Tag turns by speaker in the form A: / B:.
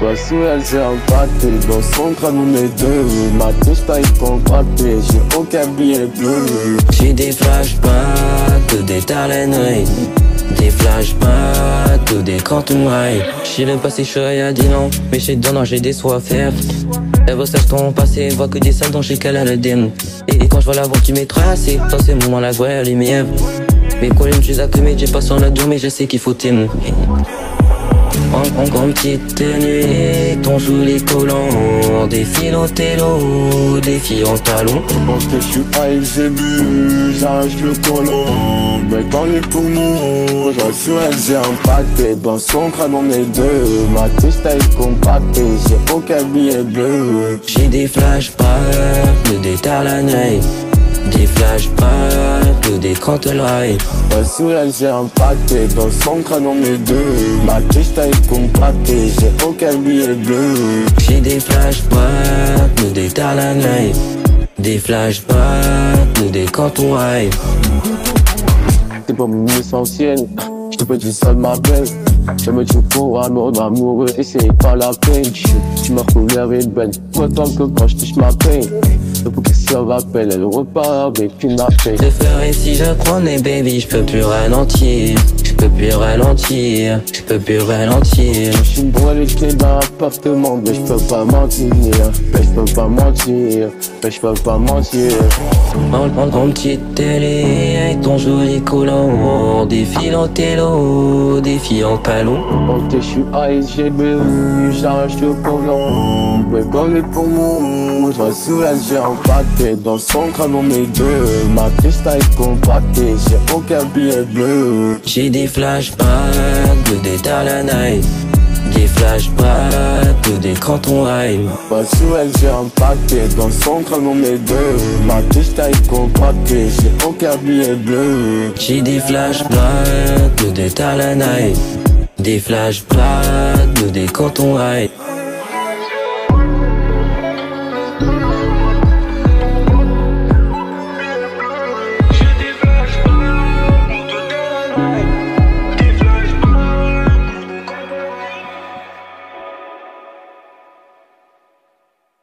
A: Voici elle s'est impactée dans son crâne on est deux Ma touche taille compactée, j'ai aucun billet bleu.
B: J'ai des flashbacks, des talents des flashbacks ou des quantum high J'ai le passé chaud a dit non Mais j'ai non j'ai des soifs Elle recherche ton passé Voit que des salles dont j'ai qu'elle a le dim et, quand je vois la voix qui m'est tracée Dans ces moments la guerre les miens Mais quand je suis accumé j'ai pas son la mais je sais qu'il faut t'aimer en, grande petite tenue, ton joli collant Des fils en télo, des filles en talons.
A: Quand je suis high, j'ai bu, j'arrache le collant Mais dans les poumons, j'en suis elle, j'ai impacté Dans son crâne on est deux, ma touche taille compactée J'ai aucun billet bleu.
B: J'ai des flashbacks, des talanais des flashbacks, des cantelrailles
A: Ouais, sous elle j'ai impacté, dans son crâne on est deux. Ma tige taille compactée, j'ai aucun billet bleu.
B: J'ai des flashbacks, des talanais Des flashbacks, des cantelrailles
A: T'es pas mon essentiel, peux dire ça ma belle je me tue pour un mode amoureux et c'est pas la peine Tu m'as coulé avec belle, autant que quand je touche ma peine pour qu'elle se rappelle, elle repart avec une affaire.
B: Je ferais si je prenais baby, je peux plus ralentir. Je peux plus ralentir, je peux plus ralentir.
A: Je suis les clés dans l'appartement, mais je peux pas mentir. Mais je peux pas mentir, mais je peux pas mentir.
B: En ton petite télé, avec ton joli collant. Des fils en télo, des filles en talon.
A: Quand je suis high, j'ai bu, j'arrache le collant. Mais comme les poumons, je sous elle, j'ai impacté. Dans son crâne, on est deux. Ma taille compactée, j'ai aucun billet bleu.
B: J'ai des flashbacks, des talanais des flashbacks, des cantons
A: Pas sous elle j'ai impacté, dans son crâne on est deux. Ma touche taille compactée, j'ai aucun billet bleu.
B: J'ai des flashbacks, des talanais Des flashbacks, des cantons high